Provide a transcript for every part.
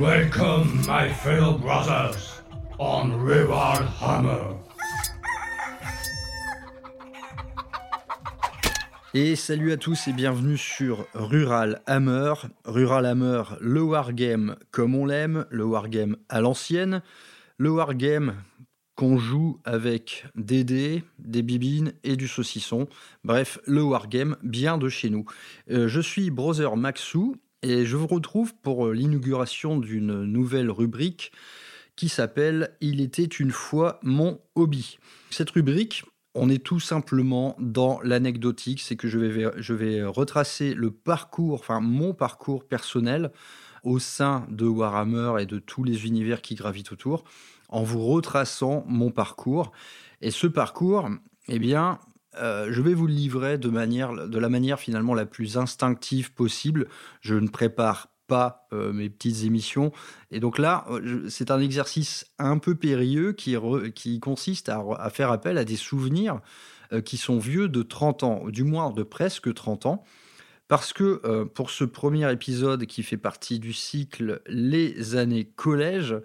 Welcome, my fellow brothers, on Rural Hammer. Et salut à tous et bienvenue sur Rural Hammer. Rural Hammer, le wargame comme on l'aime, le wargame à l'ancienne, le wargame qu'on joue avec des dés, des bibines et du saucisson. Bref, le wargame bien de chez nous. Euh, je suis Brother Maxou et je vous retrouve pour euh, l'inauguration d'une nouvelle rubrique qui s'appelle Il était une fois mon hobby. Cette rubrique, on est tout simplement dans l'anecdotique, c'est que je vais, je vais retracer le parcours, enfin mon parcours personnel au sein de Warhammer et de tous les univers qui gravitent autour, en vous retraçant mon parcours. Et ce parcours, eh bien, euh, je vais vous le livrer de, manière, de la manière finalement la plus instinctive possible. Je ne prépare pas euh, mes petites émissions. Et donc là, euh, c'est un exercice un peu périlleux qui, qui consiste à, faire appel à des souvenirs qui sont vieux de 30 ans, du moins de presque 30 ans. Parce que pour ce premier épisode qui fait partie du cycle Les années collège,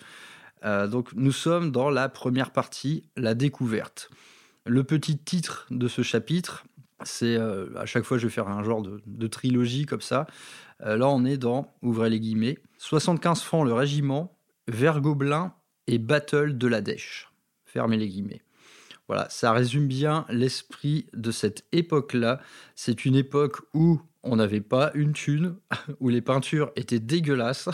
donc nous sommes dans la première partie, la découverte. Le petit titre de ce chapitre, c'est euh, à chaque fois je vais faire un genre de, trilogie comme ça. Euh, là on est dans, ouvrez les guillemets, 75 francs le régiment, Vert Gobelin et Battle de la Dèche. Fermez les guillemets. Voilà, ça résume bien l'esprit de cette époque-là. C'est une époque où on n'avait pas une thune, où les peintures étaient dégueulasses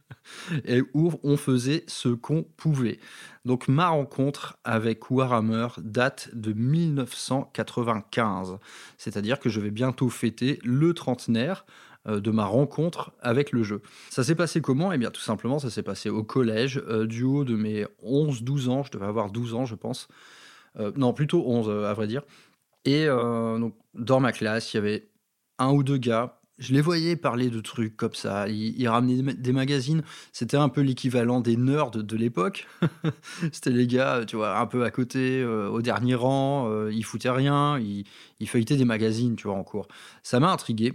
et où on faisait ce qu'on pouvait. Donc ma rencontre avec Warhammer date de 1995, c'est-à-dire que je vais bientôt fêter le trentenaire de ma rencontre avec le jeu. Ça s'est passé comment? Eh bien tout simplement ça s'est passé au collège, euh, du haut de mes 11-12 ans, je devais avoir 12 ans je pense, euh, non plutôt 11 à vrai dire. Et donc, dans ma classe, il y avait un ou deux gars. Je les voyais parler de trucs comme ça. Ils, ramenaient des magazines. C'était un peu l'équivalent des nerds de l'époque. C'était les gars, tu vois, un peu à côté, euh, au dernier rang. Euh, ils foutaient rien. Ils, feuilletaient des magazines, tu vois, en cours. Ça m'a intrigué.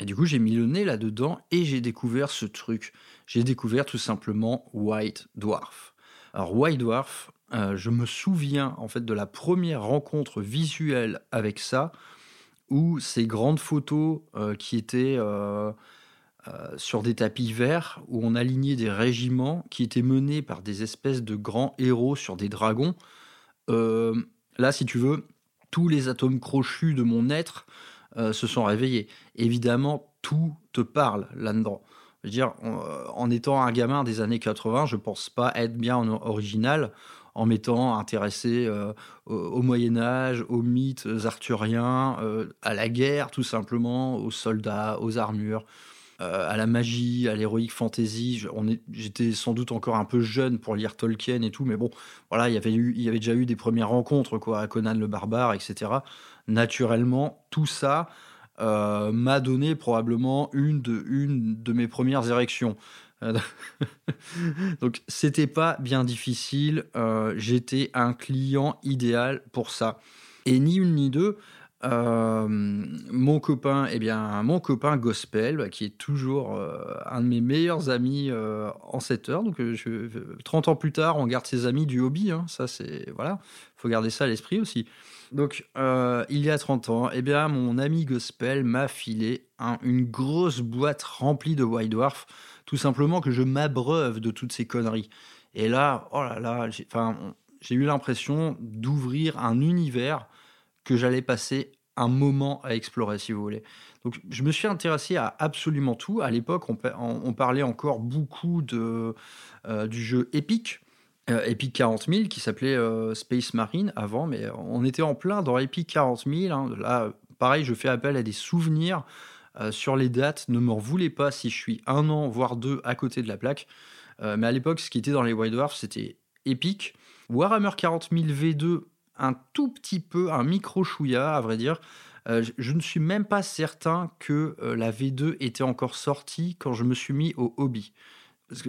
Et du coup, j'ai mis le nez là-dedans et j'ai découvert ce truc. J'ai découvert tout simplement White Dwarf. Alors, White Dwarf, euh, je me souviens en fait de la première rencontre visuelle avec ça ou ces grandes photos euh, qui étaient euh, sur des tapis verts, où on alignait des régiments qui étaient menés par des espèces de grands héros sur des dragons. là, si tu veux, tous les atomes crochus de mon être se sont réveillés. Évidemment, tout te parle là-dedans. Je veux dire, en, étant un gamin des années 80, je pense pas être bien original en m'étant intéressé euh, au, Moyen Âge, aux mythes arthuriens, euh, à la guerre tout simplement, aux soldats, aux armures, euh, à la magie, à l'héroïque fantasy. J'étais sans doute encore un peu jeune pour lire Tolkien et tout, mais bon, voilà, il y avait, eu, il y avait déjà eu des premières rencontres, quoi, à Conan le barbare, etc. Naturellement, tout ça m'a donné probablement une de, une de mes premières érections. Donc c'était pas bien difficile, euh, j'étais un client idéal pour ça. Et ni une ni deux, euh, mon copain, eh bien, mon copain Gospel, bah, qui est toujours euh, un de mes meilleurs amis en cette heure. Donc, je, 30 ans plus tard, on garde ses amis du hobby. Hein, ça, c'est voilà, faut garder ça à l'esprit aussi. Donc, il y a 30 ans, eh bien, mon ami Gospel m'a filé une grosse boîte remplie de White Dwarf tout simplement que je m'abreuve de toutes ces conneries. Et là, oh là là, j'ai eu l'impression d'ouvrir un univers que j'allais passer un moment à explorer, si vous voulez. Donc, je me suis intéressé à absolument tout. À l'époque, on, parlait encore beaucoup de, euh, du jeu Epic. Euh, Epic 40 000 qui s'appelait euh, Space Marine avant, mais on était en plein dans Epic 40 000. Hein. Là, pareil, je fais appel à des souvenirs euh, sur les dates, ne m'en voulez pas si je suis un an, voire deux à côté de la plaque. Mais à l'époque, ce qui était dans les White Dwarfs, c'était épique. Warhammer 40 000 V2, un tout petit peu, un micro chouïa, à vrai dire. Euh, je ne suis même pas certain que la V2 était encore sortie quand je me suis mis au hobby.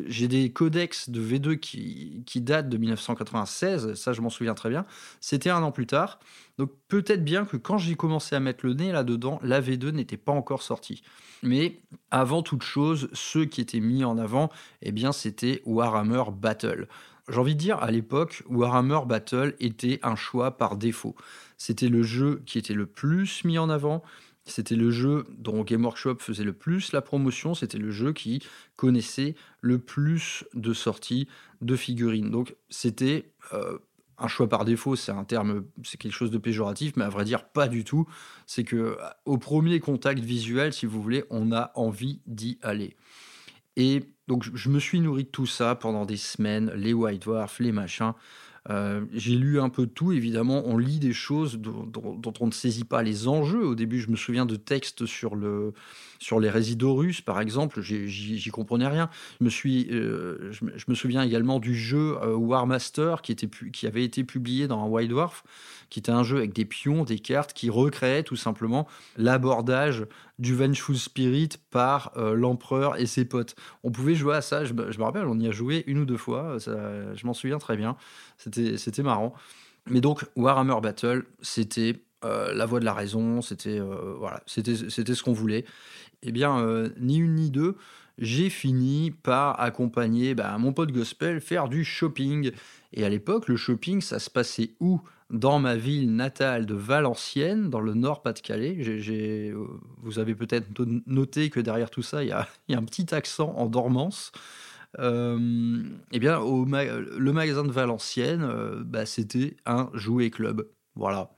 j'ai des codex de V2 qui, qui datent de 1996, ça je m'en souviens très bien. C'était un an plus tard. Donc peut-être bien que quand j'ai commencé à mettre le nez là-dedans, la V2 n'était pas encore sortie. Mais avant toute chose, ceux qui étaient mis en avant, eh bien c'était Warhammer Battle. J'ai envie de dire, à l'époque, Warhammer Battle était un choix par défaut. C'était le jeu qui était le plus mis en avant, c'était le jeu dont Game Workshop faisait le plus la promotion, c'était le jeu qui connaissait le plus de sorties de figurines. Donc c'était euh, un choix par défaut, c'est un terme, c'est quelque chose de péjoratif, mais à vrai dire pas du tout. C'est que au premier contact visuel, si vous voulez, on a envie d'y aller. Et donc je me suis nourri de tout ça pendant des semaines, les White Dwarfs, les machins. Euh, j'ai lu un peu tout, évidemment, on lit des choses dont, on ne saisit pas les enjeux. Au début, je me souviens de textes sur, le, sur les résidus russes, par exemple, j'y comprenais rien. Je me, suis, euh, je, me souviens également du jeu euh, War Master qui avait été publié dans un White Dwarf, qui était un jeu avec des pions, des cartes, qui recréait tout simplement l'abordage du Vengeful Spirit par l'empereur et ses potes. On pouvait jouer à ça, je, me rappelle, on y a joué une ou deux fois, je m'en souviens très bien. C'était marrant. Mais donc, Warhammer Battle, c'était euh, la voix de la raison, c'était euh, c'était ce qu'on voulait. Eh bien, euh, ni une ni deux, j'ai fini par accompagner bah, mon pote gospel faire du shopping. Et à l'époque, le shopping, ça se passait où? Dans ma ville natale de Valenciennes, dans le Nord-Pas-de-Calais. Vous avez peut-être noté que derrière tout ça, il y a, un petit accent en dormance. Euh, eh bien, le magasin de Valenciennes, euh, bah, c'était un jouet club. Voilà.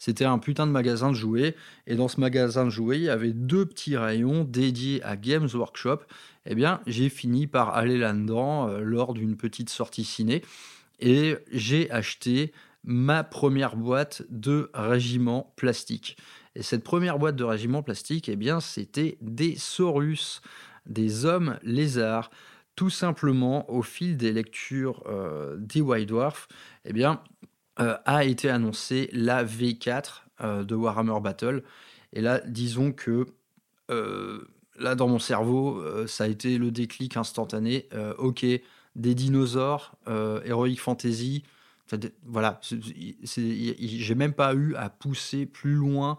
C'était un putain de magasin de jouets. Et dans ce magasin de jouets, il y avait deux petits rayons dédiés à Games Workshop. Eh bien, j'ai fini par aller là-dedans euh, lors d'une petite sortie ciné. Et j'ai acheté ma première boîte de régiment plastique. Et cette première boîte de régiment plastique, eh bien, c'était des Saurus, des hommes lézards tout simplement au fil des lectures euh, des White Dwarf, eh bien, euh, a été annoncée la V4 euh, de Warhammer Battle. Et là, disons que là, dans mon cerveau, ça a été le déclic instantané. ok, des dinosaures, Heroic Fantasy. Voilà, j'ai même pas eu à pousser plus loin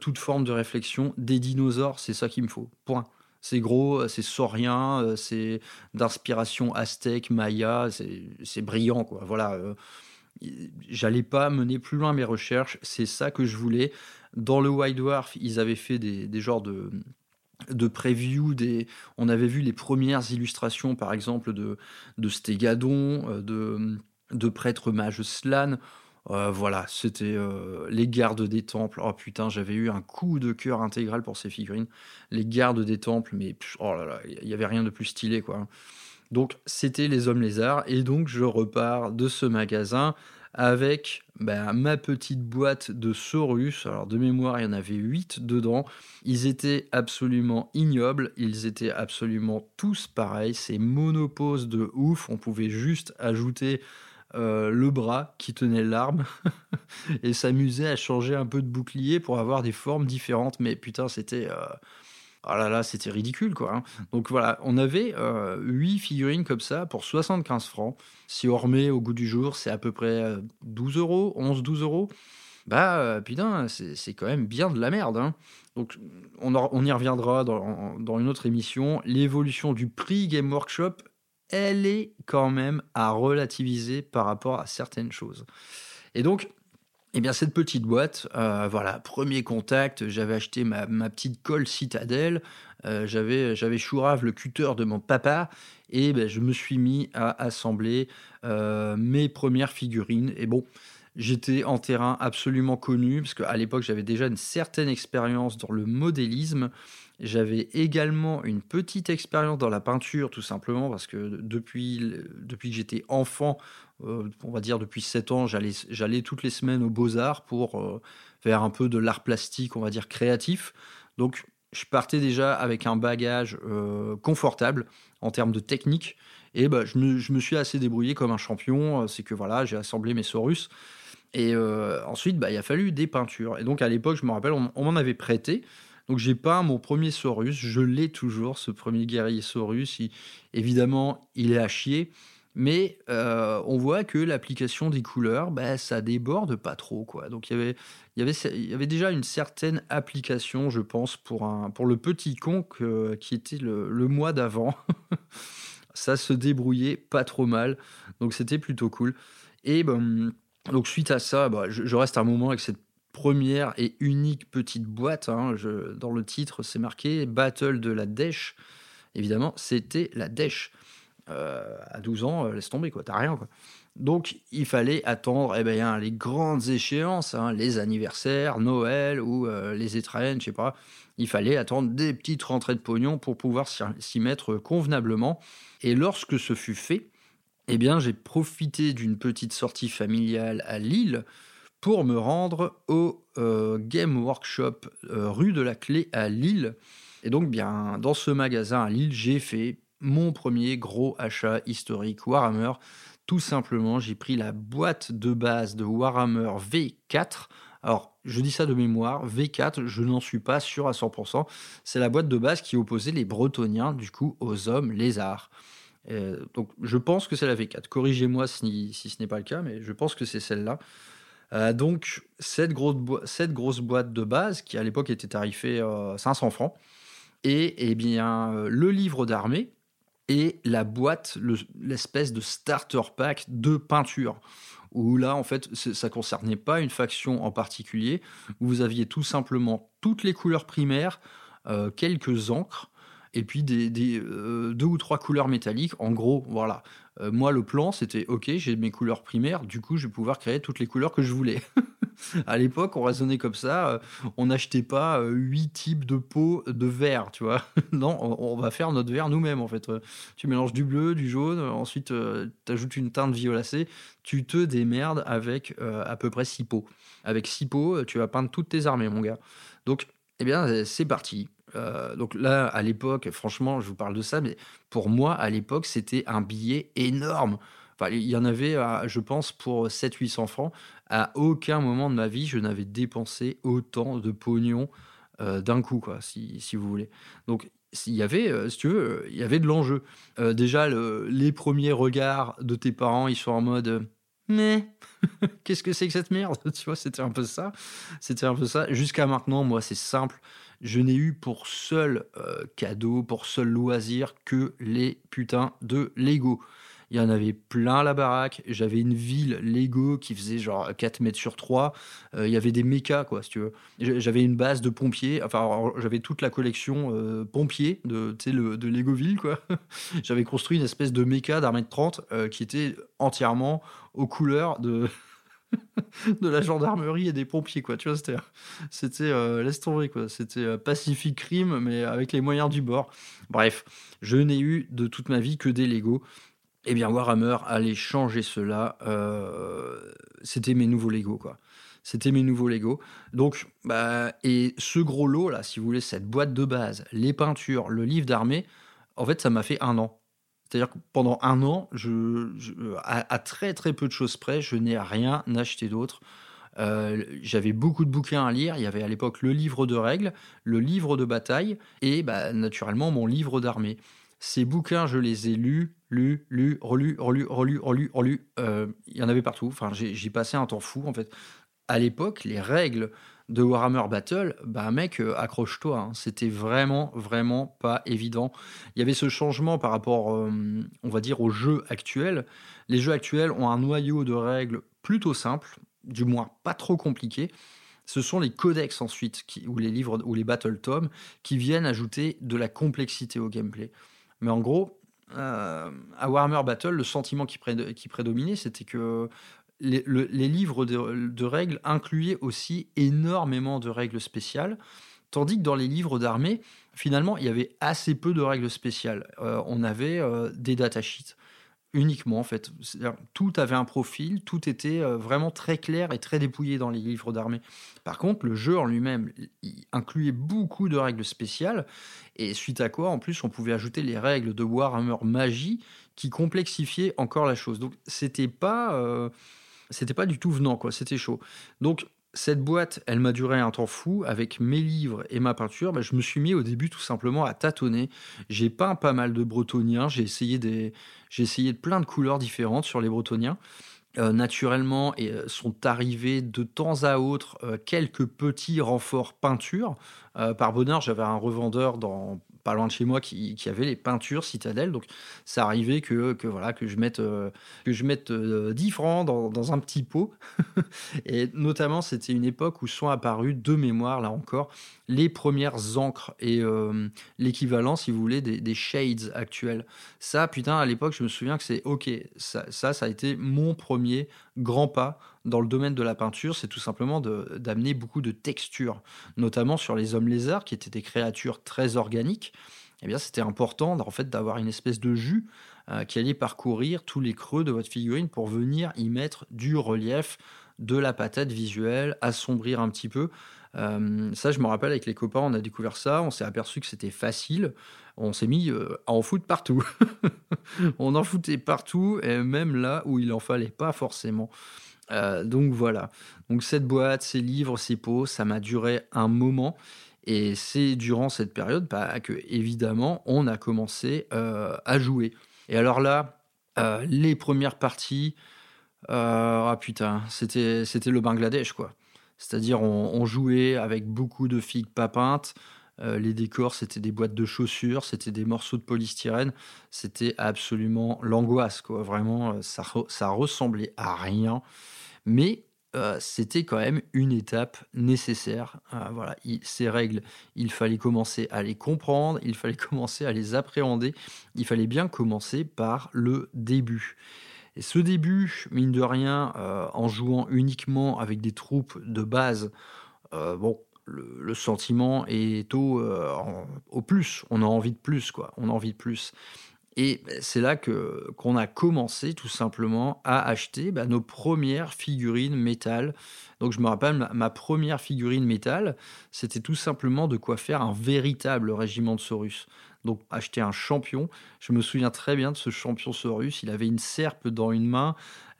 toute forme de réflexion. Des dinosaures, c'est ça qu'il me faut. Point. C'est gros, euh, c'est saurien, euh, c'est d'inspiration aztèque, maya, c'est brillant, quoi. Voilà. Euh, j'allais pas mener plus loin mes recherches, c'est ça que je voulais. Dans le White Dwarf, ils avaient fait des, des genres de de preview, des... on avait vu les premières illustrations par exemple de, de Stégadon, de, de prêtre mage Slan. Euh, voilà, c'était euh, les gardes des temples. Oh putain, j'avais eu un coup de cœur intégral pour ces figurines. Les gardes des temples, mais oh là là, il y avait rien de plus stylé quoi. Donc c'était les hommes lézards et donc je repars de ce magasin avec ben, ma petite boîte de Saurus. Alors de mémoire, il y en avait 8 dedans. Ils étaient absolument ignobles, ils étaient absolument tous pareils. C'est monopose de ouf. On pouvait juste ajouter euh, le bras qui tenait l'arme et s'amusait à changer un peu de bouclier pour avoir des formes différentes. Mais putain, c'était. Euh, oh là là, c'était ridicule quoi. Hein. Donc voilà, on avait euh, 8 figurines comme ça pour 75 francs. Si on au goût du jour, c'est à peu près 12 euh, euros, 11-12 euros. Bah putain, c'est quand même bien de la merde. Hein. Donc on, y reviendra dans une autre émission. L'évolution du prix Game Workshop elle est quand même à relativiser par rapport à certaines choses. Et donc, eh bien, cette petite boîte, euh, voilà, premier contact, j'avais acheté ma, petite colle citadelle, euh, j'avais, j'avais Chourave, le cutter de mon papa, et ben, je me suis mis à assembler euh, mes premières figurines. Et bon, j'étais en terrain absolument connu, parce qu'à l'époque, j'avais déjà une certaine expérience dans le modélisme. J'avais également une petite expérience dans la peinture, tout simplement, parce que depuis, depuis que j'étais enfant, euh, on va dire depuis 7 ans, j'allais toutes les semaines aux beaux-arts pour euh, faire un peu de l'art plastique, on va dire créatif. Donc je partais déjà avec un bagage euh, confortable en termes de technique. Et bah, je, me, suis assez débrouillé comme un champion. C'est que voilà, j'ai assemblé mes Saurus. Et ensuite, bah, il a fallu des peintures. Et donc à l'époque, je me rappelle, on m'en avait prêté. Donc j'ai peint mon premier Saurus, je l'ai toujours, ce premier guerrier Saurus. évidemment, il est à chier, mais euh, on voit que l'application des couleurs, bah, ça déborde pas trop. Quoi. Donc il y, avait, il, y avait, y avait déjà une certaine application, je pense, pour, un, pour le petit con qui était le, le mois d'avant. ça se débrouillait pas trop mal, donc c'était plutôt cool. Et ben, donc suite à ça, bah, je, reste un moment avec cette première et unique petite boîte. Hein. dans le titre, c'est marqué Battle de la Dèche. Évidemment, c'était la Dèche. Euh, à 12 ans, euh, laisse tomber, quoi, t'as rien. Quoi. Donc, il fallait attendre eh ben, les grandes échéances, hein, les anniversaires, Noël ou euh, les étrennes, je sais pas. Il fallait attendre des petites rentrées de pognon pour pouvoir s'y mettre convenablement. Et lorsque ce fut fait, eh bien, j'ai profité d'une petite sortie familiale à Lille pour me rendre au Game Workshop rue de la Clé à Lille. Et donc, bien, dans ce magasin à Lille, j'ai fait mon premier gros achat historique Warhammer. Tout simplement, j'ai pris la boîte de base de Warhammer V4. Alors, je dis ça de mémoire, V4, je n'en suis pas sûr à 100%. C'est la boîte de base qui opposait les Bretoniens, du coup, aux hommes lézards. Euh, donc je pense que c'est la V4. Corrigez-moi si, ce n'est pas le cas, mais je pense que c'est celle-là. Euh, donc cette grosse, cette grosse boîte de base, qui à l'époque était tarifée 500 euh, francs, et eh bien le livre d'armée et la boîte, l'espèce de starter pack de peinture. Où là, en fait, ça concernait pas une faction en particulier. Vous aviez tout simplement toutes les couleurs primaires, quelques encres, et puis des, euh, deux ou trois couleurs métalliques. En gros, voilà. Euh, moi, le plan, c'était OK, j'ai mes couleurs primaires, du coup, je vais pouvoir créer toutes les couleurs que je voulais. à l'époque, on raisonnait comme ça. Euh, on n'achetait pas huit types de peau de vert, tu vois. non, on, va faire notre vert nous-mêmes, en fait. tu mélanges du bleu, du jaune, ensuite, tu ajoutes une teinte violacée. Tu te démerdes avec à peu près six pots. Avec six pots, tu vas peindre toutes tes armées, mon gars. Donc, eh bien, c'est parti. Euh, donc là, à l'époque, franchement, je vous parle de ça, mais pour moi, à l'époque, c'était un billet énorme. Enfin, il y en avait, euh, je pense, pour 700-800 francs. À aucun moment de ma vie, je n'avais dépensé autant de pognon euh, d'un coup, quoi, si, si, vous voulez. Donc, il y avait, si tu veux, il y avait de l'enjeu. déjà, les premiers regards de tes parents, ils sont en mode mais qu'est-ce que c'est que cette merde? Tu vois, c'était un peu ça. C'était un peu ça. Jusqu'à maintenant, moi, c'est simple je n'ai eu pour seul euh, cadeau, pour seul loisir que les putains de Lego. Il y en avait plein la baraque. J'avais une ville Lego qui faisait genre 4 mètres sur 3. Euh, il y avait des mechas, quoi, si tu veux. J'avais une base de pompiers. Enfin, j'avais toute la collection euh, pompiers de, le, de Legoville, quoi. j'avais construit une espèce de méca d'un mètre 30 qui était entièrement aux couleurs de. de la gendarmerie et des pompiers, quoi. Tu vois, c'était, c'était euh, laisse tomber, quoi. C'était euh, Pacific Crime, mais avec les moyens du bord. Bref, je n'ai eu de toute ma vie que des Lego. Eh bien, Warhammer allait changer cela. Euh, c'était mes nouveaux Lego, quoi. C'était mes nouveaux Lego. Donc, bah, et ce gros lot, là, si vous voulez, cette boîte de base, les peintures, le livre d'armée, en fait, ça m'a fait un an. C'est-à-dire que pendant un an, à, très très peu de choses près, je n'ai rien acheté d'autre. Euh, j'avais beaucoup de bouquins à lire. Il y avait à l'époque le livre de règles, le livre de bataille et bah, naturellement mon livre d'armée. Ces bouquins, je les ai lus, lus, lus, relus, relus, relus, relus, relus. Euh, il y en avait partout. Enfin, j'ai passé un temps fou en fait. À l'époque, les règles de Warhammer Battle, bah mec, euh, accroche-toi. Hein. C'était vraiment, vraiment pas évident. Il y avait ce changement par rapport, euh, on va dire, aux jeux actuels. Les jeux actuels ont un noyau de règles plutôt simple, du moins pas trop compliqué. Ce sont les codex ensuite, ou les livres, ou les battle tomes, qui viennent ajouter de la complexité au gameplay. Mais en gros, euh, à Warhammer Battle, le sentiment qui, prédominait, c'était que les, livres de, règles incluaient aussi énormément de règles spéciales, tandis que dans les livres d'armée, finalement, il y avait assez peu de règles spéciales. Euh, on avait euh, des datasheets uniquement, en fait. Tout avait un profil, tout était euh, vraiment très clair et très dépouillé dans les livres d'armée. Par contre, le jeu en lui-même incluait beaucoup de règles spéciales, et suite à quoi, en plus, on pouvait ajouter les règles de Warhammer Magie qui complexifiaient encore la chose. Donc, c'était pas c'était pas du tout venant, quoi. C'était chaud. Donc, cette boîte, elle m'a duré un temps fou. Avec mes livres et ma peinture, bah, je me suis mis au début tout simplement à tâtonner. J'ai peint pas mal de bretoniens. J'ai essayé, des... j'ai essayé de plein de couleurs différentes sur les bretoniens. Euh, naturellement, et euh, sont arrivés de temps à autre euh, quelques petits renforts peinture. par bonheur, j'avais un revendeur dans pas loin de chez moi qui, avait les peintures Citadel. Donc ça arrivait que, que, voilà, que je mette, euh, que je mette 10 euh, francs dans, un petit pot. et notamment, c'était une époque où sont apparues deux mémoires, là encore, les premières encres et euh, l'équivalent, si vous voulez, des, shades actuels. Ça, putain, à l'époque, je me souviens que c'est OK. Ça, ça, ça a été mon premier grand pas dans le domaine de la peinture, c'est tout simplement d'amener beaucoup de textures, notamment sur les hommes lézards, qui étaient des créatures très organiques. Eh bien, c'était important en fait d'avoir une espèce de jus euh, qui allait parcourir tous les creux de votre figurine pour venir y mettre du relief, de la patate visuelle, assombrir un petit peu. Euh, ça, je me rappelle avec les copains, on a découvert ça, on s'est aperçu que c'était facile. On s'est mis euh, à en foutre partout. on en foutait partout, et même là où il en fallait pas forcément. Euh, donc voilà. Donc cette boîte, ces livres, ces pots, ça m'a duré un moment. Et c'est durant cette période bah, que, évidemment, on a commencé à jouer. Et alors là, les premières parties, ah putain, c'était le Bangladesh, quoi. C'est-à-dire, on, jouait avec beaucoup de figues pas peintes. les décors, c'était des boîtes de chaussures, c'était des morceaux de polystyrène. C'était absolument l'angoisse, quoi. Vraiment, ça, ça ressemblait à rien mais euh, c'était quand même une étape nécessaire. Euh, voilà, ces règles, il fallait commencer à les comprendre, il fallait commencer à les appréhender, il fallait bien commencer par le début. Et ce début, mine de rien, euh, en jouant uniquement avec des troupes de base, bon, le, sentiment est au, au plus. On a envie de plus, quoi. On a envie de plus. Et c'est là que qu'on a commencé tout simplement à acheter bah, nos premières figurines métal. Donc je me rappelle ma, première figurine métal, c'était tout simplement de quoi faire un véritable régiment de Saurus. Donc acheter un champion. Je me souviens très bien de ce champion Saurus. Il avait une serpe dans une main,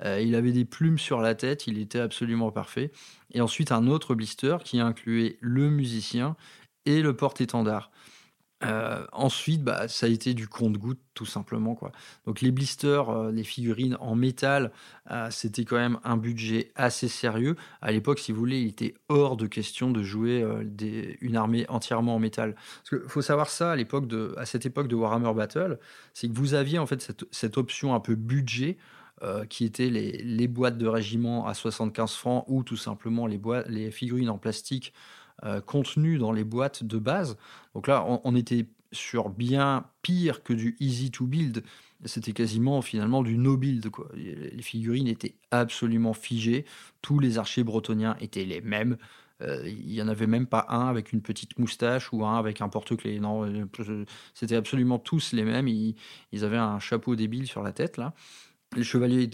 euh, il avait des plumes sur la tête, il était absolument parfait. Et ensuite un autre blister qui incluait le musicien et le porte-étendard. Euh, ensuite, bah, ça a été du compte-goutte, tout simplement. Donc, les blisters, euh, les figurines en métal, euh, c'était quand même un budget assez sérieux. À l'époque, si vous voulez, il était hors de question de jouer une armée entièrement en métal. Parce qu'il faut savoir ça, à, cette époque de Warhammer Battle, c'est que vous aviez en fait cette, option un peu budget. qui était les, boîtes de régiment à 75 francs ou tout simplement les figurines en plastique euh, contenu dans les boîtes de base. Donc là, on, était sur bien pire que du easy to build. C'était quasiment finalement du no build. Les figurines étaient absolument figées. Tous les archers bretoniens étaient les mêmes. Euh, il n'y en avait même pas un avec une petite moustache ou un avec un porte-clés. Non, euh, c'était absolument tous les mêmes. Ils, ils, avaient un chapeau débile sur la tête là. Les chevaliers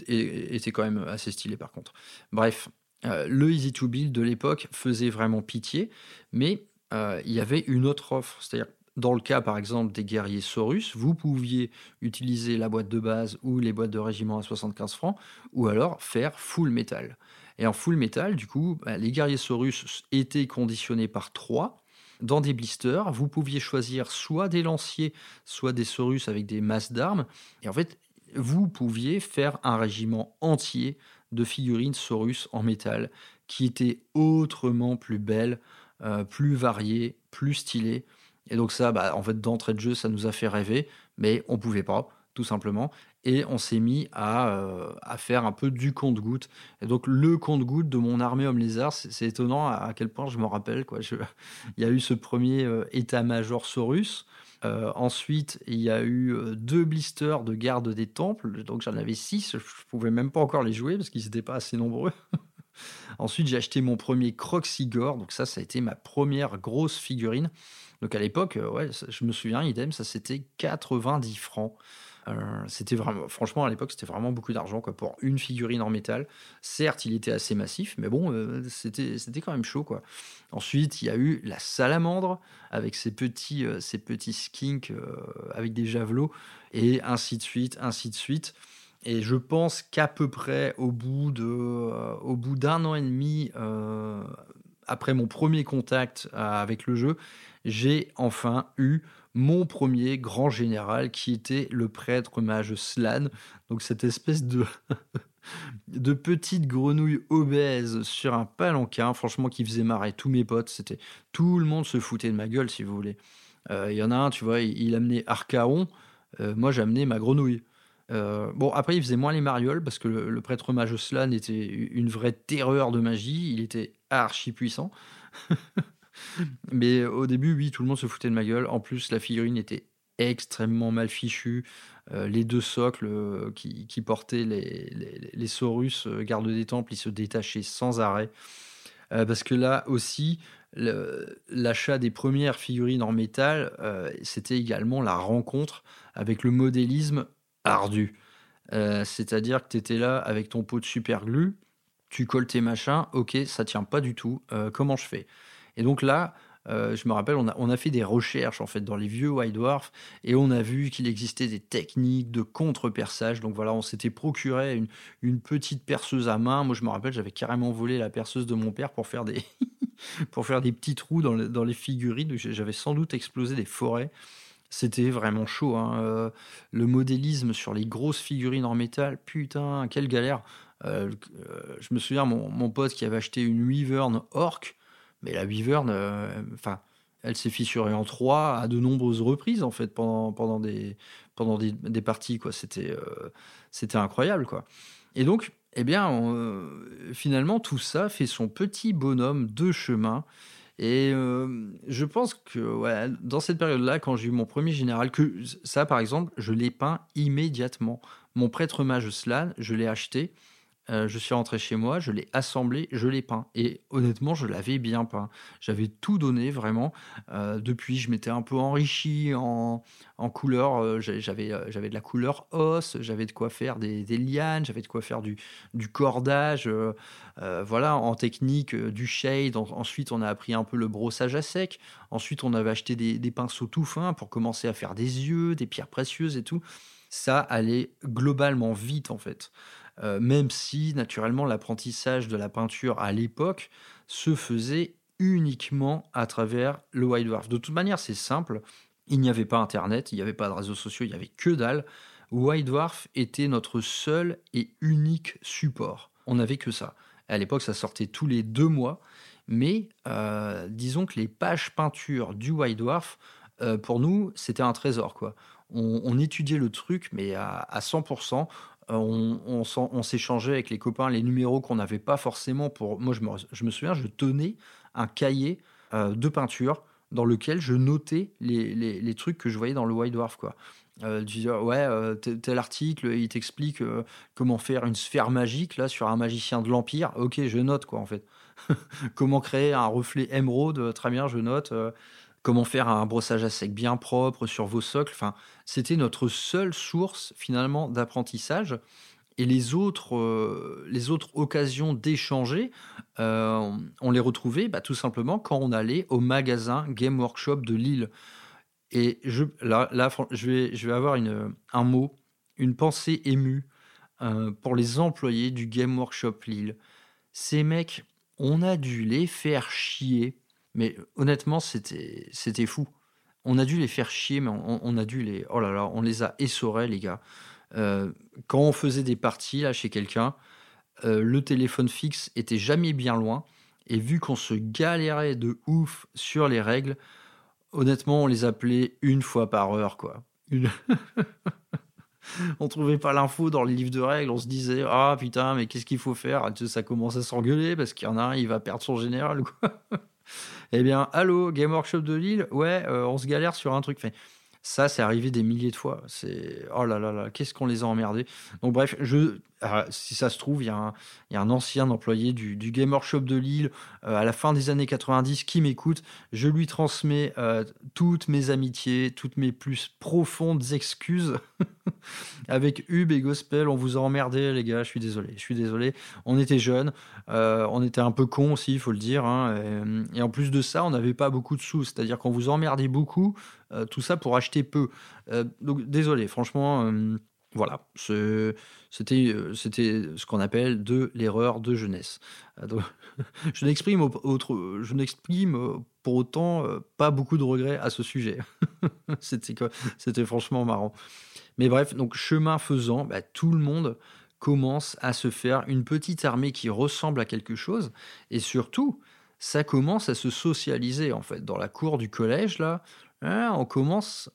étaient quand même assez stylés par contre. Bref, euh, le Easy to Build de l'époque faisait vraiment pitié, mais euh, il y avait une autre offre. C'est-à-dire, dans le cas par exemple des guerriers Saurus, vous pouviez utiliser la boîte de base ou les boîtes de régiment à 75 francs, ou alors faire full metal. Et en full metal, du coup, bah, les guerriers Saurus étaient conditionnés par 3 dans des blisters. Vous pouviez choisir soit des lanciers, soit des Saurus avec des masses d'armes. Et en fait, vous pouviez faire un régiment entier de figurines Saurus en métal qui étaient autrement plus belles, euh, plus variées, plus stylées. Et donc ça, bah, en fait, d'entrée de jeu, ça nous a fait rêver, mais on pouvait pas, tout simplement. Et on s'est mis à, euh, à, faire un peu du compte-goutte. Et donc le compte-goutte de mon armée homme lézard, c'est étonnant à, quel point je me rappelle. Quoi. il y a eu ce premier euh, état-major Saurus. Euh, ensuite, il y a eu euh, deux blisters de garde des temples, donc j'en avais six. Je pouvais même pas encore les jouer parce qu'ils n'étaient pas assez nombreux. ensuite, j'ai acheté mon premier Croxigore, donc ça, ça a été ma première grosse figurine. Donc à l'époque, euh, ouais, je me souviens, idem, ça c'était 90 francs. Euh, c'était vraiment, franchement, à l'époque, c'était vraiment beaucoup d'argent quoi, pour une figurine en métal. Certes, il était assez massif, mais bon, euh, c'était, c'était quand même chaud. Quoi. Ensuite, il y a eu la salamandre avec ses petits, ces petits skinks avec des javelots, et ainsi de suite, ainsi de suite. Et je pense qu'à peu près au bout de, au bout d'un an et demi après mon premier contact avec le jeu, j'ai enfin eu mon premier grand général qui était le prêtre mage Slan. Donc cette espèce de de petite grenouille obèse sur un palanquin, franchement qui faisait marrer tous mes potes. C'était tout le monde se foutait de ma gueule si vous voulez. Il euh, y en a un, tu vois, il, amenait Archaon, euh, moi j'amenais ma grenouille. Euh, bon, après, il faisait moins les marioles parce que le, prêtre mage Slan était une vraie terreur de magie. Il était archi puissant. Mais au début, oui, tout le monde se foutait de ma gueule. En plus, la figurine était extrêmement mal fichue. Euh, les deux socles euh, qui, portaient les, les, Saurus, garde des temples, ils se détachaient sans arrêt. parce que là aussi, l'achat des premières figurines en métal, c'était également la rencontre avec le modélisme ardu. Euh, c'est-à-dire que tu étais là avec ton pot de super glue, tu colles tes machins, ok, ça tient pas du tout, euh, comment je fais? Et donc là, euh, je me rappelle, on a, on a, fait des recherches en fait dans les vieux White Dwarf et on a vu qu'il existait des techniques de contre-perçage. Donc voilà, on s'était procuré une, une, petite perceuse à main. Moi, je me rappelle, j'avais carrément volé la perceuse de mon père pour faire des, pour faire des petits trous dans, dans les figurines. J'avais sans doute explosé des forêts. C'était vraiment chaud. Hein, euh, le modélisme sur les grosses figurines en métal, putain, quelle galère. Euh, je me souviens, mon, pote qui avait acheté une Wyvern Orc, mais la Wyvern, enfin, elle s'est fissurée en trois à de nombreuses reprises, en fait, pendant, pendant, des, pendant des, parties. quoi. C'était c'était incroyable, quoi. Et donc, eh bien, finalement, tout ça fait son petit bonhomme de chemin et euh, je pense que dans cette période-là, quand j'ai eu mon premier général, que ça par exemple, je l'ai peint immédiatement. Mon prêtre mage Slan, je l'ai acheté euh, je suis rentré chez moi, je l'ai assemblé, je l'ai peint. Et honnêtement, je l'avais bien peint. J'avais tout donné vraiment. Euh, depuis, je m'étais un peu enrichi en, en couleur. Euh, j'avais, j'avais de la couleur os, j'avais de quoi faire des, lianes, j'avais de quoi faire du, du cordage. voilà, en technique, du shade. ensuite, on a appris un peu le brossage à sec. Ensuite, on avait acheté des, des pinceaux tout fins pour commencer à faire des yeux, des pierres précieuses et tout. Ça allait globalement vite en fait. Euh, même si naturellement l'apprentissage de la peinture à l'époque se faisait uniquement à travers le White Dwarf. De toute manière, c'est simple, il n'y avait pas Internet, il n'y avait pas de réseaux sociaux, il n'y avait que dalle. White Dwarf était notre seul et unique support. On n'avait que ça. À l'époque, ça sortait tous les deux mois, mais euh, disons que les pages peinture du White Dwarf, euh, pour nous, c'était un trésor. quoi. On, étudiait le truc, mais à, à 100%. Euh, on, s'échangeait avec les copains les numéros qu'on n'avait pas forcément pour. Moi, je me, souviens, je tenais un cahier euh, de peinture dans lequel je notais les, trucs que je voyais dans le White Dwarf. Quoi. Euh, disais, ouais, euh, tel article, il t'explique comment faire une sphère magique là sur un magicien de l'Empire. Ok, je note quoi en fait. comment créer un reflet émeraude, très bien, je note comment faire un brossage à sec bien propre sur vos socles. Enfin, c'était notre seule source finalement d'apprentissage. Et les autres, euh, les autres occasions d'échanger, euh, on les retrouvait bah, tout simplement quand on allait au magasin Game Workshop de Lille. Et je, là, je, vais, je vais avoir une, un mot, une pensée émue euh, pour les employés du Game Workshop Lille. Ces mecs, on a dû les faire chier mais honnêtement, c'était, fou. On a dû les faire chier, mais on, a dû les. Oh là là, on les a essorés, les gars. Euh, quand on faisait des parties là chez quelqu'un, euh, le téléphone fixe était jamais bien loin. Et vu qu'on se galérait de ouf sur les règles, honnêtement, on les appelait une fois par heure, quoi. Une... on trouvait pas l'info dans les livres de règles, on se disait ah putain mais qu'est-ce qu'il faut faire? Ça commence à s'engueuler parce qu'il y en a un il va perdre son général quoi. Eh bien, allô, Game Workshop de Lille, ouais, euh, on se galère sur un truc. Ça, c'est arrivé des milliers de fois. Oh là là là, qu'est-ce qu'on les a emmerdés. Donc bref, ah, si ça se trouve, il y, a un ancien employé du, du Game Workshop de Lille euh, à la fin des années 90 qui m'écoute. Je lui transmets euh, toutes mes amitiés, toutes mes plus profondes excuses. Avec Hub et Gospel, on vous a emmerdé, les gars. Je suis désolé. Je suis désolé. On était jeunes, euh, on était un peu cons aussi, il faut le dire. Hein, et, en plus de ça, on n'avait pas beaucoup de sous. C'est-à-dire qu'on vous emmerdait beaucoup, tout ça pour acheter peu. donc désolé, franchement Voilà, c'était ce qu'on appelle de l'erreur de jeunesse. je n'exprime pour autant pas beaucoup de regrets à ce sujet. c'était franchement marrant. Mais bref, donc chemin faisant, bah, tout le monde commence à se faire une petite armée qui ressemble à quelque chose, et surtout, ça commence à se socialiser en fait dans la cour du collège là. Hein, on commence,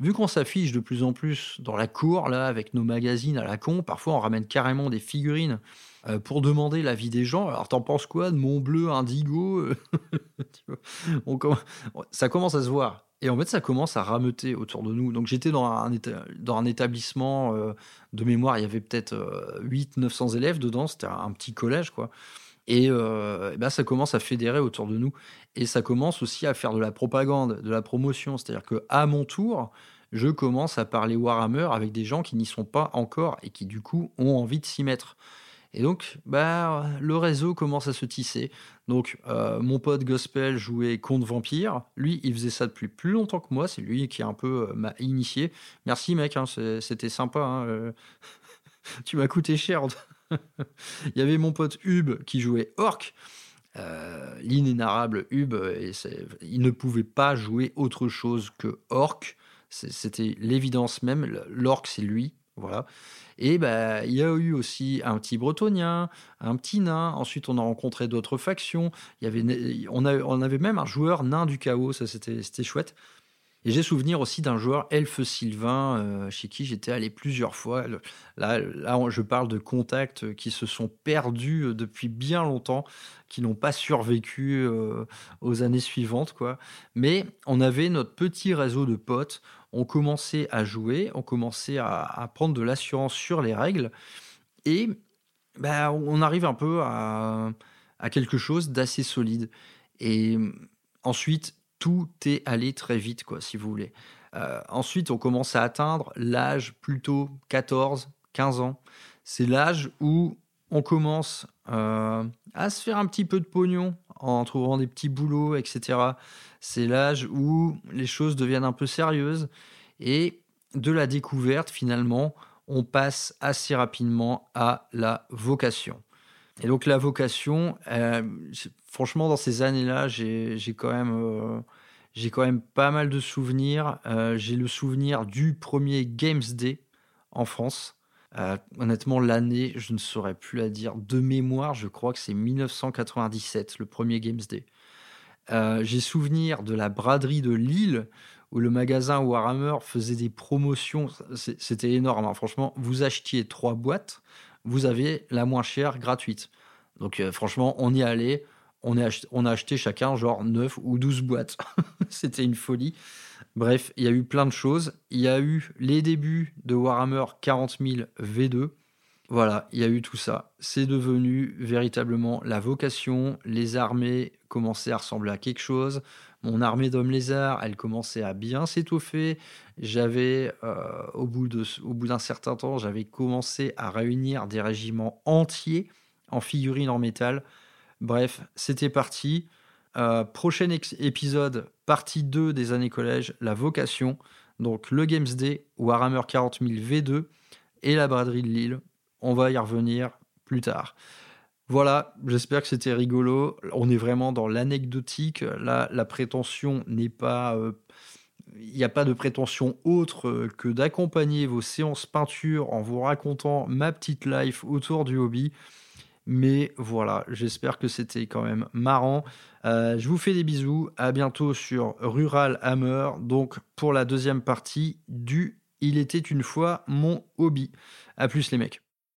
vu qu'on s'affiche de plus en plus dans la cour là avec nos magazines à la con, parfois on ramène carrément des figurines euh, pour demander l'avis des gens. Alors t'en penses quoi de mon bleu indigo Ça commence à se voir. Et en fait, ça commence à rameuter autour de nous. Donc j'étais dans un, dans un établissement euh, de mémoire, il y avait peut-être 800-900 euh, élèves dedans, c'était un petit collège quoi. Et, euh, ben ça commence à fédérer autour de nous. Et ça commence aussi à faire de la propagande, de la promotion. C'est-à-dire qu'à mon tour, je commence à parler Warhammer avec des gens qui n'y sont pas encore et qui du coup ont envie de s'y mettre. Et donc, bah, le réseau commence à se tisser. Donc, euh, mon pote Gospel jouait contre Vampire. Lui, il faisait ça depuis plus longtemps que moi. C'est lui qui un peu euh, m'a initié. Merci, mec. Hein, c'était sympa. Hein, tu m'as coûté cher. il y avait mon pote Hub qui jouait Orc. Euh, l'inénarrable Hub, et il ne pouvait pas jouer autre chose que Orc. C'était l'évidence même. L'Orc, c'est lui. Voilà. Et bah, il y a eu aussi un petit bretonien, un petit nain. Ensuite, on a rencontré d'autres factions. Il y avait, on, on avait même un joueur nain du chaos. Ça, c'était chouette. Et j'ai souvenir aussi d'un joueur Elfe Sylvain euh, chez qui j'étais allé plusieurs fois. Là, je parle de contacts qui se sont perdus euh, depuis bien longtemps, qui n'ont pas survécu euh, aux années suivantes. Mais on avait notre petit réseau de potes. On commençait à jouer, on commençait à, prendre de l'assurance sur les règles, et bah, on arrive un peu à quelque chose d'assez solide. Et ensuite, tout est allé très vite, quoi, si vous voulez. Euh, ensuite, on commence à atteindre l'âge plutôt 14, 15 ans. C'est l'âge où on commence euh, à se faire un petit peu de pognon en trouvant des petits boulots, etc. C'est l'âge où les choses deviennent un peu sérieuses et de la découverte, finalement, on passe assez rapidement à la vocation. Et donc la vocation, euh, franchement, dans ces années-là, j'ai quand même... Euh, j'ai quand même pas mal de souvenirs. Euh, j'ai le souvenir du premier Games Day en France. honnêtement, l'année, je ne saurais plus la dire. De mémoire, je crois que c'est 1997, le premier Games Day. j'ai souvenir de la braderie de Lille, où le magasin Warhammer faisait des promotions. C'était énorme, hein. franchement. Vous achetiez trois boîtes, vous avez la moins chère gratuite. Donc euh, franchement, on y allait. On, a acheté chacun genre 9 ou 12 boîtes. C'était une folie. Bref, il y a eu plein de choses. Il y a eu les débuts de Warhammer 40 000 V2. Voilà, il y a eu tout ça. C'est devenu véritablement la vocation. Les armées commençaient à ressembler à quelque chose. Mon armée d'hommes lézards, elle commençait à bien s'étoffer. J'avais, euh, au bout d'un certain temps, j'avais commencé à réunir des régiments entiers en figurines en métal. Bref, c'était parti. Euh, prochain épisode, partie 2 des années collège, la vocation. Donc le Games Day, Warhammer 40 000 V2 et la braderie de Lille. On va y revenir plus tard. Voilà, j'espère que c'était rigolo. On est vraiment dans l'anecdotique. Là, la prétention n'est pas. Euh, il n'y a pas de prétention autre que d'accompagner vos séances peinture en vous racontant ma petite life autour du hobby. Mais voilà, j'espère que c'était quand même marrant. Euh, je vous fais des bisous. À bientôt sur Rural Hammer. Donc, pour la deuxième partie du Il était une fois mon hobby. À plus, les mecs.